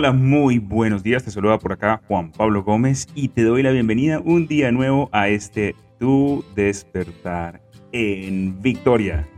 Hola, muy buenos días. Te saluda por acá Juan Pablo Gómez y te doy la bienvenida un día nuevo a este Tu Despertar en Victoria.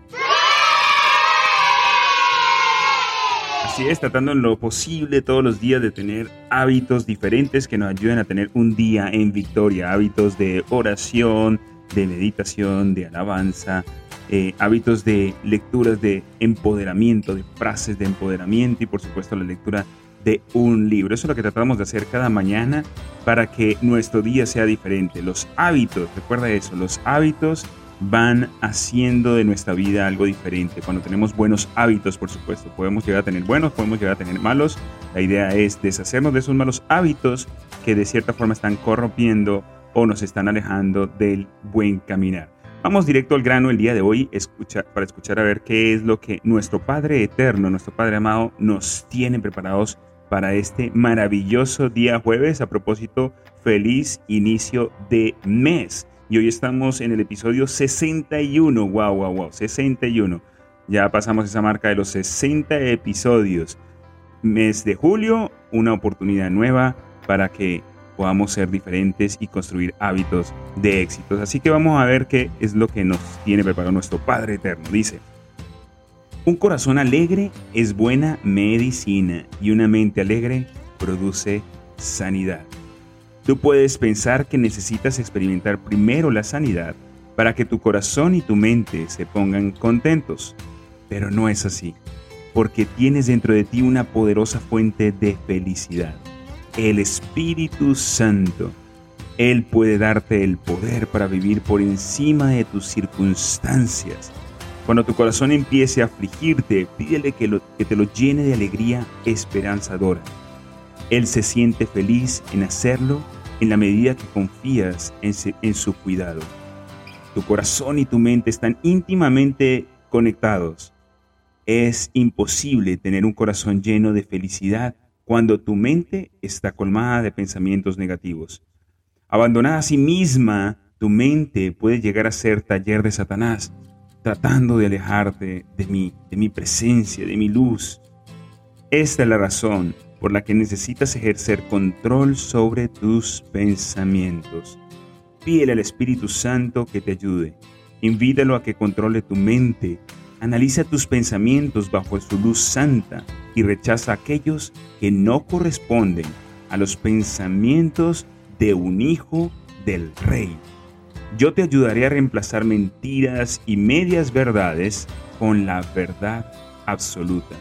Así es, tratando en lo posible todos los días de tener hábitos diferentes que nos ayuden a tener un día en victoria, hábitos de oración, de meditación, de alabanza, eh, hábitos de lecturas de empoderamiento, de frases de empoderamiento y por supuesto la lectura de un libro. Eso es lo que tratamos de hacer cada mañana para que nuestro día sea diferente. Los hábitos, recuerda eso, los hábitos van haciendo de nuestra vida algo diferente. Cuando tenemos buenos hábitos, por supuesto, podemos llegar a tener buenos, podemos llegar a tener malos. La idea es deshacernos de esos malos hábitos que de cierta forma están corrompiendo o nos están alejando del buen caminar. Vamos directo al grano el día de hoy escucha, para escuchar a ver qué es lo que nuestro Padre Eterno, nuestro Padre Amado, nos tiene preparados para este maravilloso día jueves. A propósito, feliz inicio de mes. Y hoy estamos en el episodio 61. Wow, wow, wow. 61. Ya pasamos esa marca de los 60 episodios. Mes de julio, una oportunidad nueva para que podamos ser diferentes y construir hábitos de éxitos. Así que vamos a ver qué es lo que nos tiene preparado nuestro Padre Eterno. Dice, un corazón alegre es buena medicina y una mente alegre produce sanidad. Tú puedes pensar que necesitas experimentar primero la sanidad para que tu corazón y tu mente se pongan contentos, pero no es así, porque tienes dentro de ti una poderosa fuente de felicidad, el Espíritu Santo. Él puede darte el poder para vivir por encima de tus circunstancias. Cuando tu corazón empiece a afligirte, pídele que, te lo llene de alegría esperanzadora él se siente feliz en hacerlo en la medida que confías en, su cuidado. Tu corazón y tu mente están íntimamente conectados. Es imposible tener un corazón lleno de felicidad cuando tu mente está colmada de pensamientos negativos. Abandonada a sí misma, tu mente puede llegar a ser taller de Satanás, tratando de alejarte de mí, de mi presencia, de mi luz. Esta es la razón por la que necesitas ejercer control sobre tus pensamientos. Pídele al Espíritu Santo que te ayude. Invítalo a que controle tu mente. Analiza tus pensamientos bajo su luz santa y rechaza aquellos que no corresponden a los pensamientos de un hijo del rey. Yo te ayudaré a reemplazar mentiras y medias verdades con la verdad absoluta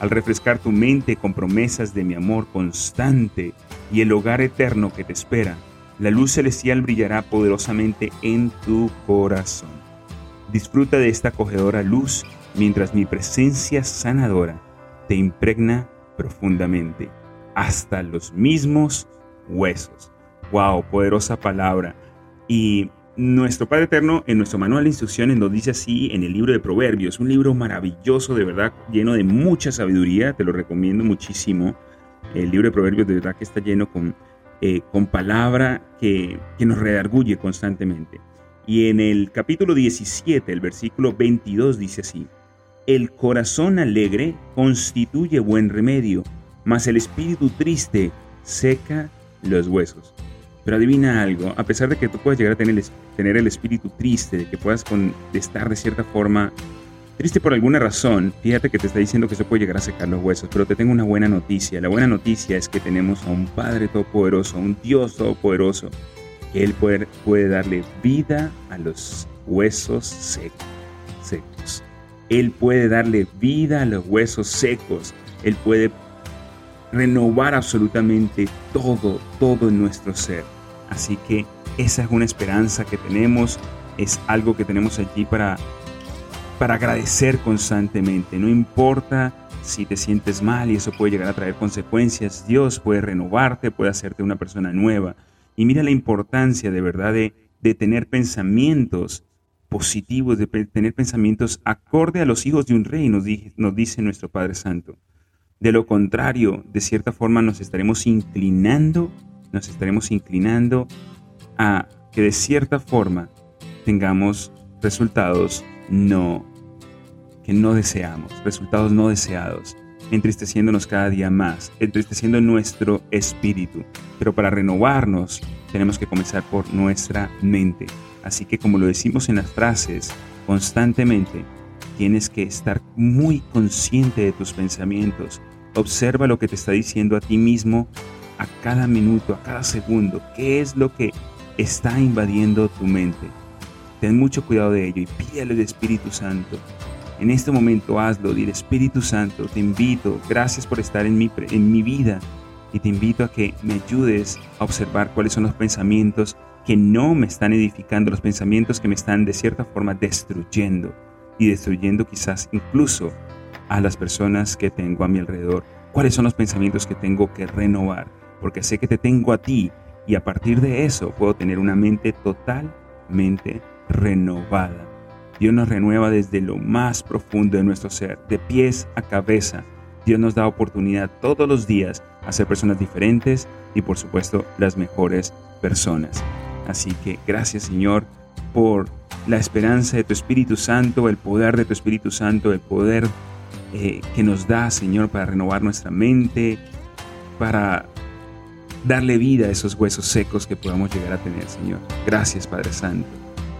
al refrescar tu mente con promesas de mi amor constante y el hogar eterno que te espera, la luz celestial brillará poderosamente en tu corazón. Disfruta de esta acogedora luz mientras mi presencia sanadora te impregna profundamente, hasta los mismos huesos. ¡Wow! Poderosa palabra. Y nuestro Padre Eterno en nuestro manual de instrucciones nos dice así en el libro de Proverbios, un libro maravilloso, de verdad, lleno de mucha sabiduría, te lo recomiendo muchísimo. El libro de Proverbios de verdad que está lleno con, eh, con palabra que, que nos redarguye constantemente. Y en el capítulo 17, el versículo 22 dice así, El corazón alegre constituye buen remedio, mas el espíritu triste seca los huesos. Pero adivina algo, a pesar de que tú puedas llegar a tener el, espíritu triste, de que puedas estar de cierta forma triste por alguna razón, fíjate que te está diciendo que se puede llegar a secar los huesos, pero te tengo una buena noticia. La buena noticia es que tenemos a un Padre Todopoderoso, a un Dios Todopoderoso, que Él puede, puede darle vida a los huesos secos, secos. Él puede darle vida a los huesos secos. Él puede renovar absolutamente todo, todo en nuestro ser. Así que esa es una esperanza que tenemos, es algo que tenemos allí para para agradecer constantemente. No importa si te sientes mal y eso puede llegar a traer consecuencias, Dios puede renovarte, puede hacerte una persona nueva. Y mira la importancia de verdad de, de tener pensamientos positivos, de tener pensamientos acorde a los hijos de un rey, nos, nos dice nuestro Padre Santo. De lo contrario, de cierta forma nos estaremos inclinando, nos estaremos inclinando a que de cierta forma tengamos resultados no que no deseamos, resultados no deseados, entristeciéndonos cada día más, entristeciendo nuestro espíritu. Pero para renovarnos tenemos que comenzar por nuestra mente. Así que como lo decimos en las frases constantemente, tienes que estar muy consciente de tus pensamientos. Observa lo que te está diciendo a ti mismo a cada minuto, a cada segundo. ¿Qué es lo que está invadiendo tu mente? Ten mucho cuidado de ello y pídele al Espíritu Santo. En este momento hazlo, dile Espíritu Santo, te invito, gracias por estar en mi, en mi vida y te invito a que me ayudes a observar cuáles son los pensamientos que no me están edificando, los pensamientos que me están de cierta forma destruyendo y destruyendo quizás incluso a las personas que tengo a mi alrededor. ¿Cuáles son los pensamientos que tengo que renovar? Porque sé que te tengo a ti y a partir de eso puedo tener una mente totalmente renovada. Dios nos renueva desde lo más profundo de nuestro ser, de pies a cabeza. Dios nos da oportunidad todos los días a ser personas diferentes y por supuesto las mejores personas. Así que gracias Señor por la esperanza de tu Espíritu Santo, el poder de tu Espíritu Santo, el poder eh, que nos da Señor para renovar nuestra mente, para darle vida a esos huesos secos que podamos llegar a tener Señor. Gracias Padre Santo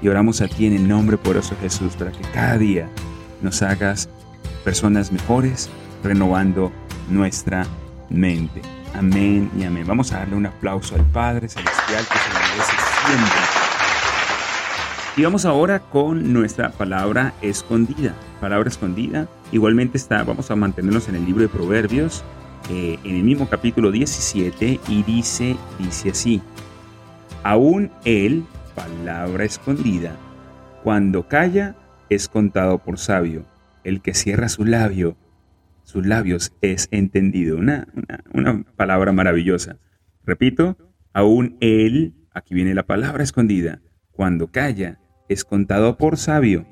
y oramos a ti en el nombre poderoso de Jesús para que cada día nos hagas personas mejores, renovando nuestra mente. Amén y amén. Vamos a darle un aplauso al Padre Celestial que se merece siempre. Y vamos ahora con nuestra palabra escondida. Palabra escondida. Igualmente está, vamos a mantenernos en el libro de Proverbios, eh, en el mismo capítulo 17, y dice, dice así. Aún él palabra escondida. Cuando calla, es contado por sabio. El que cierra su labio, sus labios es entendido. Una, una, palabra maravillosa. Repito, aún él, aquí viene la palabra escondida. Cuando calla, es contado por sabio.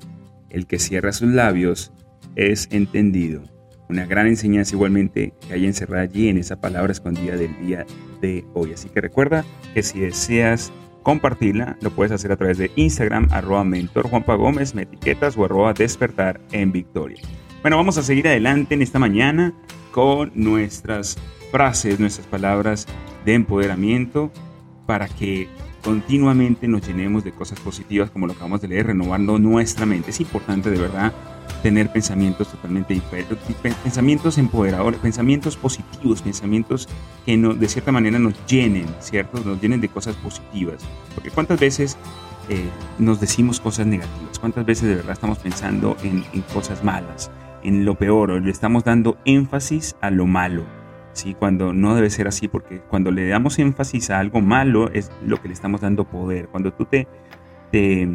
El que cierra sus labios es entendido. Una gran enseñanza igualmente que hay encerrada allí en esa palabra escondida del día de hoy. Así que recuerda que si deseas compartirla, lo puedes hacer a través de Instagram, arroba mentor Juanpa Gómez, me etiquetas o arroba despertar en victoria. Bueno, vamos a seguir adelante en esta mañana con nuestras frases, nuestras palabras de empoderamiento para que continuamente nos llenemos de cosas positivas como lo acabamos de leer, renovando nuestra mente. Es importante de verdad tener pensamientos totalmente diferentes, pensamientos empoderadores, pensamientos positivos, pensamientos que no, de cierta manera nos llenen, ¿cierto? Nos llenen de cosas positivas. Porque cuántas veces eh, nos decimos cosas negativas, cuántas veces de verdad estamos pensando en, en cosas malas, en lo peor, o le estamos dando énfasis a lo malo. ¿sí? Cuando no debe ser así, porque cuando le damos énfasis a algo malo es lo que le estamos dando poder. Cuando tú te, te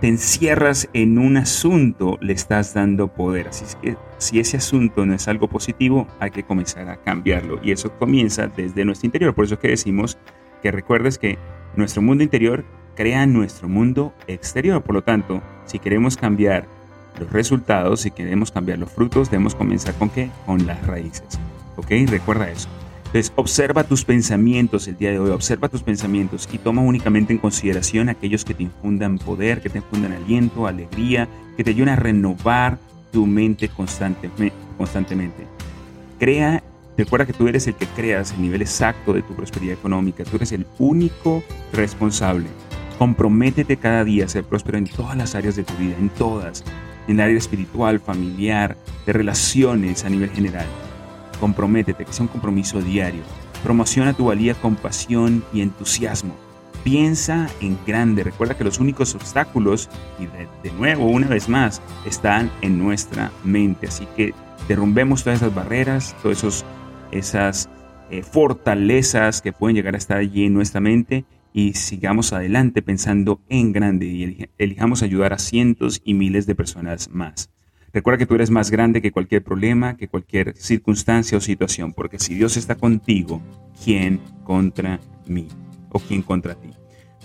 te encierras en un asunto, le estás dando poder. Así que si ese asunto no es algo positivo, hay que comenzar a cambiarlo. Y eso comienza desde nuestro interior. Por eso es que decimos que recuerdes que nuestro mundo interior crea nuestro mundo exterior. Por lo tanto, si queremos cambiar los resultados, si queremos cambiar los frutos, debemos comenzar con qué? Con las raíces. ¿Ok? Recuerda eso. Entonces, observa tus pensamientos el día de hoy, observa tus pensamientos y toma únicamente en consideración aquellos que te infundan poder, que te infundan aliento, alegría, que te ayuden a renovar tu mente constantemente. Crea, recuerda que tú eres el que creas el nivel exacto de tu prosperidad económica, tú eres el único responsable. Comprométete cada día a ser próspero en todas las áreas de tu vida, en todas, en el área espiritual, familiar, de relaciones a nivel general. Comprométete, que sea un compromiso diario. Promociona tu valía con pasión y entusiasmo. Piensa en grande. Recuerda que los únicos obstáculos, y de, nuevo, una vez más, están en nuestra mente. Así que derrumbemos todas esas barreras, todas esas eh, fortalezas que pueden llegar a estar allí en nuestra mente y sigamos adelante pensando en grande y elijamos ayudar a cientos y miles de personas más. Recuerda que tú eres más grande que cualquier problema, que cualquier circunstancia o situación, porque si Dios está contigo, ¿quién contra mí? ¿O quién contra ti?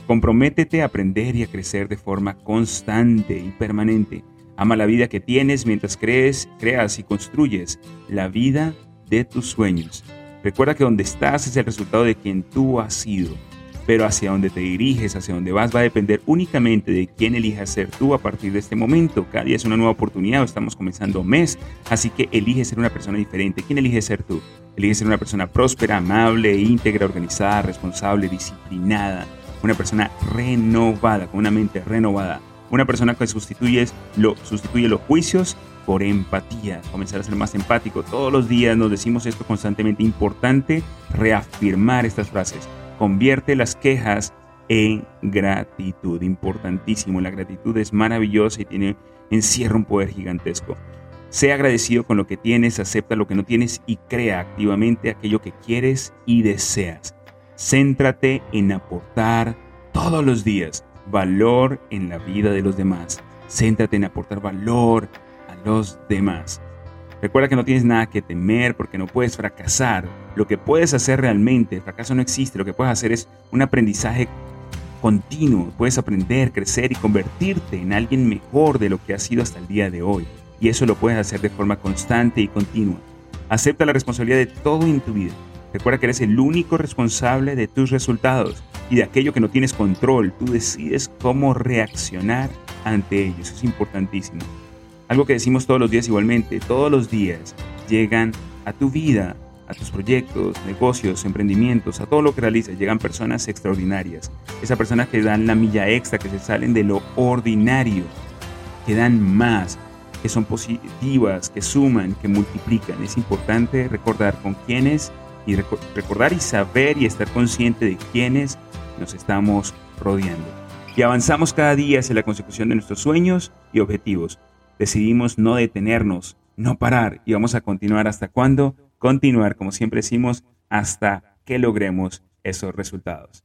Comprométete a aprender y a crecer de forma constante y permanente. Ama la vida que tienes mientras crees, creas y construyes la vida de tus sueños. Recuerda que donde estás es el resultado de quien tú has sido pero hacia dónde te diriges, hacia dónde vas, va a depender únicamente de quién elijas ser tú a partir de este momento. Cada día es una nueva oportunidad, estamos comenzando mes, así que elige ser una persona diferente. ¿Quién elige ser tú? Elige ser una persona próspera, amable, íntegra, organizada, responsable, disciplinada, una persona renovada, con una mente renovada. Una persona que sustituye, lo, sustituye los juicios por empatía, comenzar a ser más empático. Todos los días nos decimos esto constantemente. Importante reafirmar estas frases. Convierte las quejas en gratitud. Importantísimo. La gratitud es maravillosa y tiene, encierra un poder gigantesco. Sea agradecido con lo que tienes, acepta lo que no tienes y crea activamente aquello que quieres y deseas. Céntrate en aportar todos los días valor en la vida de los demás. Céntrate en aportar valor a los demás. Recuerda que no tienes nada que temer porque no puedes fracasar. Lo que puedes hacer realmente, el fracaso no existe, lo que puedes hacer es un aprendizaje continuo. Puedes aprender, crecer y convertirte en alguien mejor de lo que has sido hasta el día de hoy. Y eso lo puedes hacer de forma constante y continua. Acepta la responsabilidad de todo en tu vida. Recuerda que eres el único responsable de tus resultados y de aquello que no tienes control. Tú decides cómo reaccionar ante ello. Eso es importantísimo. Algo que decimos todos los días igualmente, todos los días llegan a tu vida, a tus proyectos, negocios, emprendimientos, a todo lo que realizas, llegan personas extraordinarias. Esas personas que dan la milla extra, que se salen de lo ordinario, que dan más, que son positivas, que suman, que multiplican. Es importante recordar con quiénes y recordar y saber y estar consciente de quiénes nos estamos rodeando. Y avanzamos cada día hacia la consecución de nuestros sueños y objetivos decidimos no detenernos, no parar y vamos a continuar hasta cuándo? Continuar, como siempre decimos, hasta que logremos esos resultados.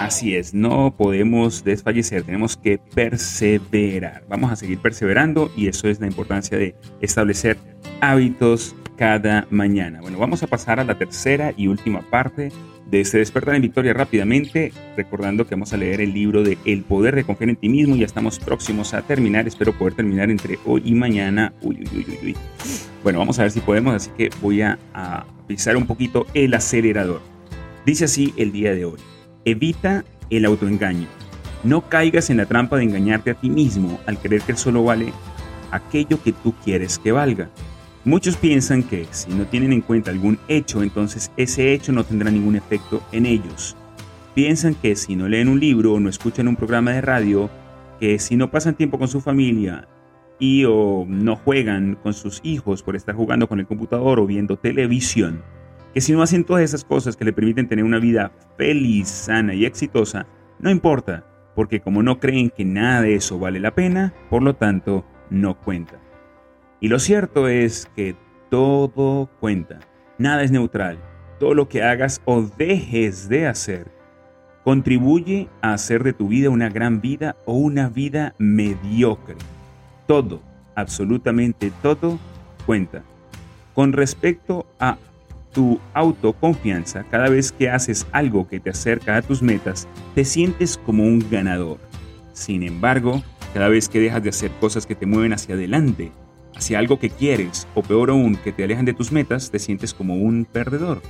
Así es, no podemos desfallecer, tenemos que perseverar. Vamos a seguir perseverando y eso es la importancia de establecer hábitos cada mañana. Bueno, vamos a pasar a la tercera y última parte de este despertar en victoria rápidamente, recordando que vamos a leer el libro de El poder de confiar en ti mismo. Ya estamos próximos a terminar, espero poder terminar entre hoy y mañana. Uy, uy, uy, uy. Bueno, vamos a ver si podemos, así que voy a, a pisar un poquito el acelerador. Dice así el día de hoy. Evita el autoengaño. No caigas en la trampa de engañarte a ti mismo al creer que solo vale aquello que tú quieres que valga. Muchos piensan que si no tienen en cuenta algún hecho, entonces ese hecho no tendrá ningún efecto en ellos. Piensan que si no leen un libro o no escuchan un programa de radio, que si no pasan tiempo con su familia y o no juegan con sus hijos por estar jugando con el computador o viendo televisión, que si no hacen todas esas cosas que le permiten tener una vida feliz, sana y exitosa, no importa, porque como no creen que nada de eso vale la pena, por lo tanto, no cuenta. Y lo cierto es que todo cuenta, nada es neutral. Todo lo que hagas o dejes de hacer contribuye a hacer de tu vida una gran vida o una vida mediocre. Todo, absolutamente todo, cuenta. Con respecto a tu autoconfianza, cada vez que haces algo que te acerca a tus metas, te sientes como un ganador. Sin embargo, cada vez que dejas de hacer cosas que te mueven hacia adelante, hacia algo que quieres o peor aún que te alejan de tus metas, te sientes como un perdedor.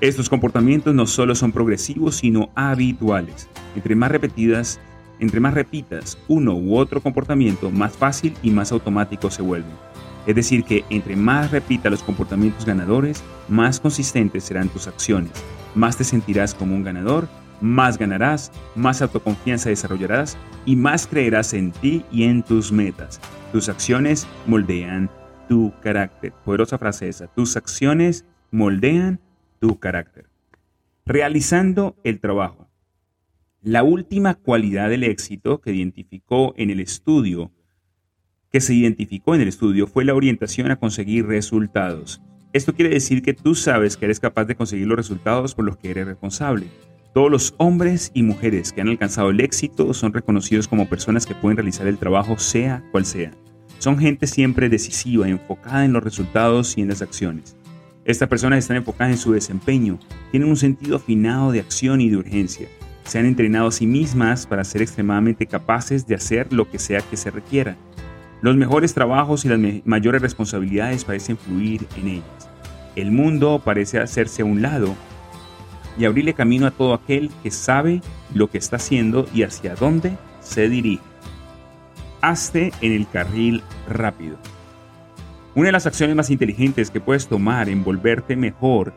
Estos comportamientos no solo son progresivos, sino habituales. Entre más repetidas, entre más repitas uno u otro comportamiento, más fácil y más automático se vuelve. Es decir, que entre más repitas los comportamientos ganadores, más consistentes serán tus acciones, más te sentirás como un ganador, más ganarás, más autoconfianza desarrollarás y más creerás en ti y en tus metas. Tus acciones moldean tu carácter. Poderosa frase esa. Tus acciones moldean tu carácter. Realizando el trabajo. La última cualidad del éxito que identificó en el estudio, que se identificó en el estudio fue la orientación a conseguir resultados. Esto quiere decir que tú sabes que eres capaz de conseguir los resultados por los que eres responsable. Todos los hombres y mujeres que han alcanzado el éxito son reconocidos como personas que pueden realizar el trabajo sea cual sea. Son gente siempre decisiva, enfocada en los resultados y en las acciones. Estas personas están enfocadas en su desempeño, tienen un sentido afinado de acción y de urgencia. Se han entrenado a sí mismas para ser extremadamente capaces de hacer lo que sea que se requiera. Los mejores trabajos y las mayores responsabilidades parecen fluir en ellas. El mundo parece hacerse a un lado y abrirle camino a todo aquel que sabe lo que está haciendo y hacia dónde se dirige. Hazte en el carril rápido. Una de las acciones más inteligentes que puedes tomar en volverte mejor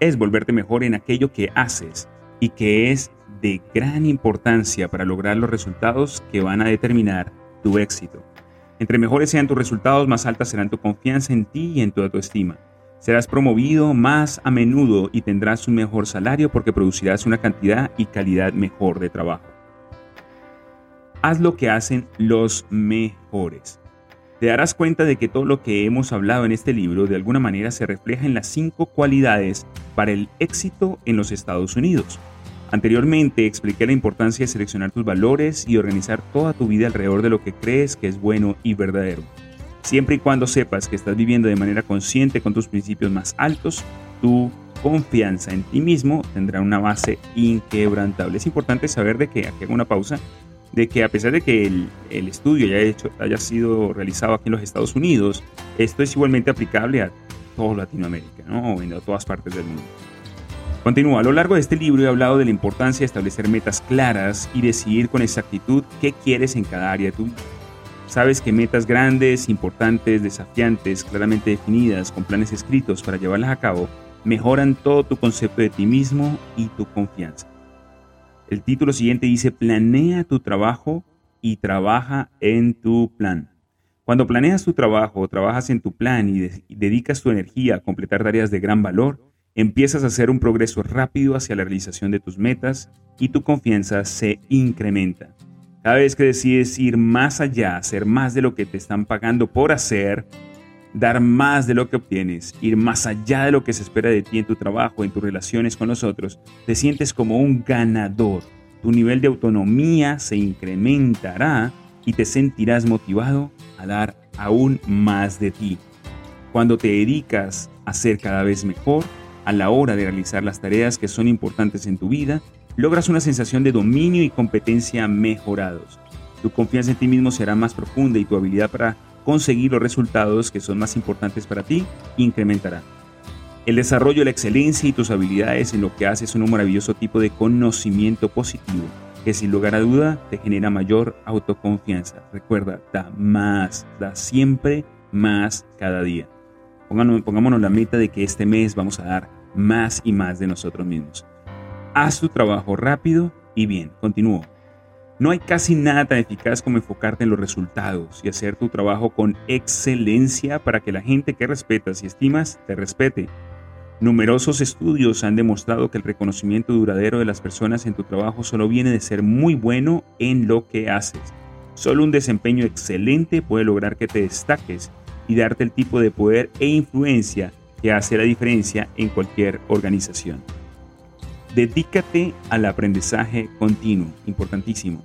es volverte mejor en aquello que haces y que es de gran importancia para lograr los resultados que van a determinar tu éxito. Entre mejores sean tus resultados, más alta será tu confianza en ti y en tu autoestima. Serás promovido más a menudo y tendrás un mejor salario porque producirás una cantidad y calidad mejor de trabajo. Haz lo que hacen los mejores. Te darás cuenta de que todo lo que hemos hablado en este libro de alguna manera se refleja en las cinco cualidades para el éxito en los Estados Unidos. Anteriormente expliqué la importancia de seleccionar tus valores y organizar toda tu vida alrededor de lo que crees que es bueno y verdadero. Siempre y cuando sepas que estás viviendo de manera consciente con tus principios más altos, tu confianza en ti mismo tendrá una base inquebrantable. Es importante saber de que, aquí hago una pausa, de que a pesar de que el, estudio haya, hecho, haya sido realizado aquí en los Estados Unidos, esto es igualmente aplicable a toda Latinoamérica, ¿no? O en todas partes del mundo. Continúa, a lo largo de este libro he hablado de la importancia de establecer metas claras y decidir con exactitud qué quieres en cada área de tu vida. Sabes que metas grandes, importantes, desafiantes, claramente definidas, con planes escritos para llevarlas a cabo, mejoran todo tu concepto de ti mismo y tu confianza. El título siguiente dice, planea tu trabajo y trabaja en tu plan. Cuando planeas tu trabajo, trabajas en tu plan y, dedicas tu energía a completar tareas de gran valor, empiezas a hacer un progreso rápido hacia la realización de tus metas y tu confianza se incrementa. Cada vez que decides ir más allá, hacer más de lo que te están pagando por hacer, dar más de lo que obtienes, ir más allá de lo que se espera de ti en tu trabajo, en tus relaciones con los otros, te sientes como un ganador. Tu nivel de autonomía se incrementará y te sentirás motivado a dar aún más de ti. Cuando te dedicas a ser cada vez mejor, a la hora de realizar las tareas que son importantes en tu vida, logras una sensación de dominio y competencia mejorados. Tu confianza en ti mismo será más profunda y tu habilidad para conseguir los resultados que son más importantes para ti incrementará. El desarrollo de la excelencia y tus habilidades en lo que haces son un maravilloso tipo de conocimiento positivo que sin lugar a duda te genera mayor autoconfianza. Recuerda, da más, da siempre más cada día. Pongámonos, la meta de que este mes vamos a dar más y más de nosotros mismos. Haz tu trabajo rápido y bien. Continúo. No hay casi nada tan eficaz como enfocarte en los resultados y hacer tu trabajo con excelencia para que la gente que respetas y estimas te respete. Numerosos estudios han demostrado que el reconocimiento duradero de las personas en tu trabajo solo viene de ser muy bueno en lo que haces. Solo un desempeño excelente puede lograr que te destaques y darte el tipo de poder e influencia que hace la diferencia en cualquier organización. Dedícate al aprendizaje continuo, importantísimo.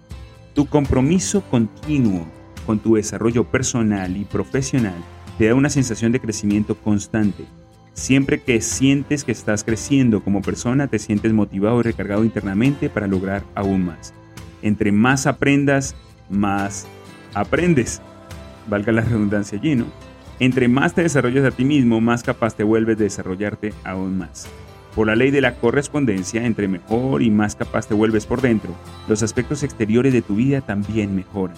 Tu compromiso continuo con tu desarrollo personal y profesional te da una sensación de crecimiento constante. Siempre que sientes que estás creciendo como persona, te sientes motivado y recargado internamente para lograr aún más. Entre más aprendas, más aprendes. Valga la redundancia allí, ¿no? Entre más te desarrollas a ti mismo, más capaz te vuelves de desarrollarte aún más. Por la ley de la correspondencia, entre mejor y más capaz te vuelves por dentro, los aspectos exteriores de tu vida también mejoran.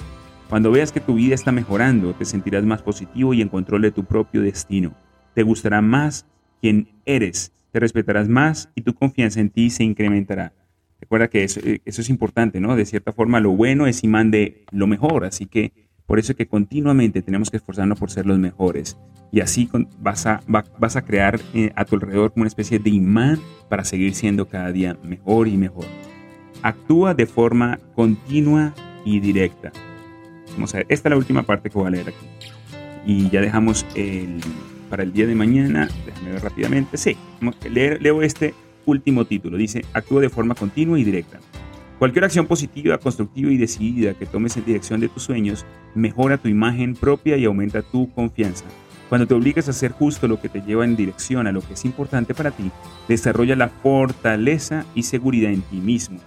Cuando veas que tu vida está mejorando, te sentirás más positivo y en control de tu propio destino. Te gustará más quien eres, te respetarás más y tu confianza en ti se incrementará. Recuerda que eso, eh, es importante, ¿no? De cierta forma, lo bueno es imán de lo mejor, así que por eso es que continuamente tenemos que esforzarnos por ser los mejores. Y así vas a, vas a crear eh, a tu alrededor como una especie de imán para seguir siendo cada día mejor y mejor. Actúa de forma continua y directa. Vamos a ver, esta es la última parte que voy a leer aquí. Y ya dejamos el, para el día de mañana, déjame ver rápidamente, sí, leo este último título, dice, actúa de forma continua y directa. Cualquier acción positiva, constructiva y decidida que tomes en dirección de tus sueños mejora tu imagen propia y aumenta tu confianza. Cuando te obligas a hacer justo lo que te lleva en dirección a lo que es importante para ti, desarrolla la fortaleza y seguridad en ti mismo,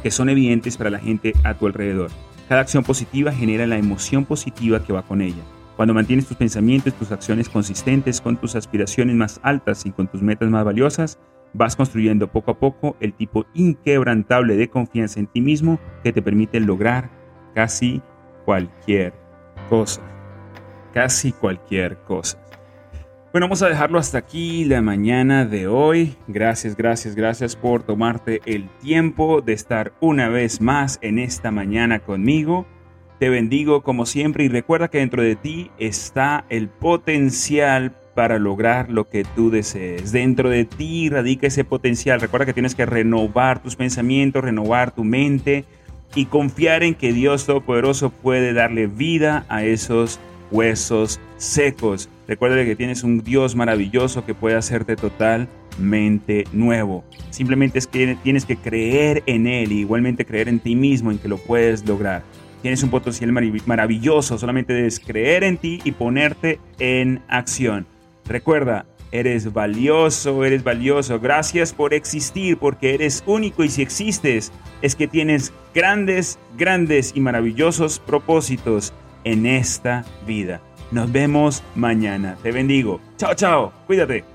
que son evidentes para la gente a tu alrededor. Cada acción positiva genera la emoción positiva que va con ella. Cuando mantienes tus pensamientos y tus acciones consistentes con tus aspiraciones más altas y con tus metas más valiosas, vas construyendo poco a poco el tipo inquebrantable de confianza en ti mismo que te permite lograr casi cualquier cosa. Casi cualquier cosa. Bueno, vamos a dejarlo hasta aquí la mañana de hoy. Gracias, gracias, gracias por tomarte el tiempo de estar una vez más en esta mañana conmigo. Te bendigo como siempre y recuerda que dentro de ti está el potencial para lograr lo que tú desees. Dentro de ti radica ese potencial. Recuerda que tienes que renovar tus pensamientos, renovar tu mente y confiar en que Dios Todopoderoso puede darle vida a esos huesos secos. Recuerda que tienes un Dios maravilloso que puede hacerte totalmente nuevo. Simplemente es que tienes que creer en Él y igualmente creer en ti mismo, en que lo puedes lograr. Tienes un potencial maravilloso, solamente debes creer en ti y ponerte en acción. Recuerda, eres valioso, eres valioso. Gracias por existir, porque eres único y si existes es que tienes grandes, grandes y maravillosos propósitos en esta vida. Nos vemos mañana. Te bendigo. Chao, chao. Cuídate.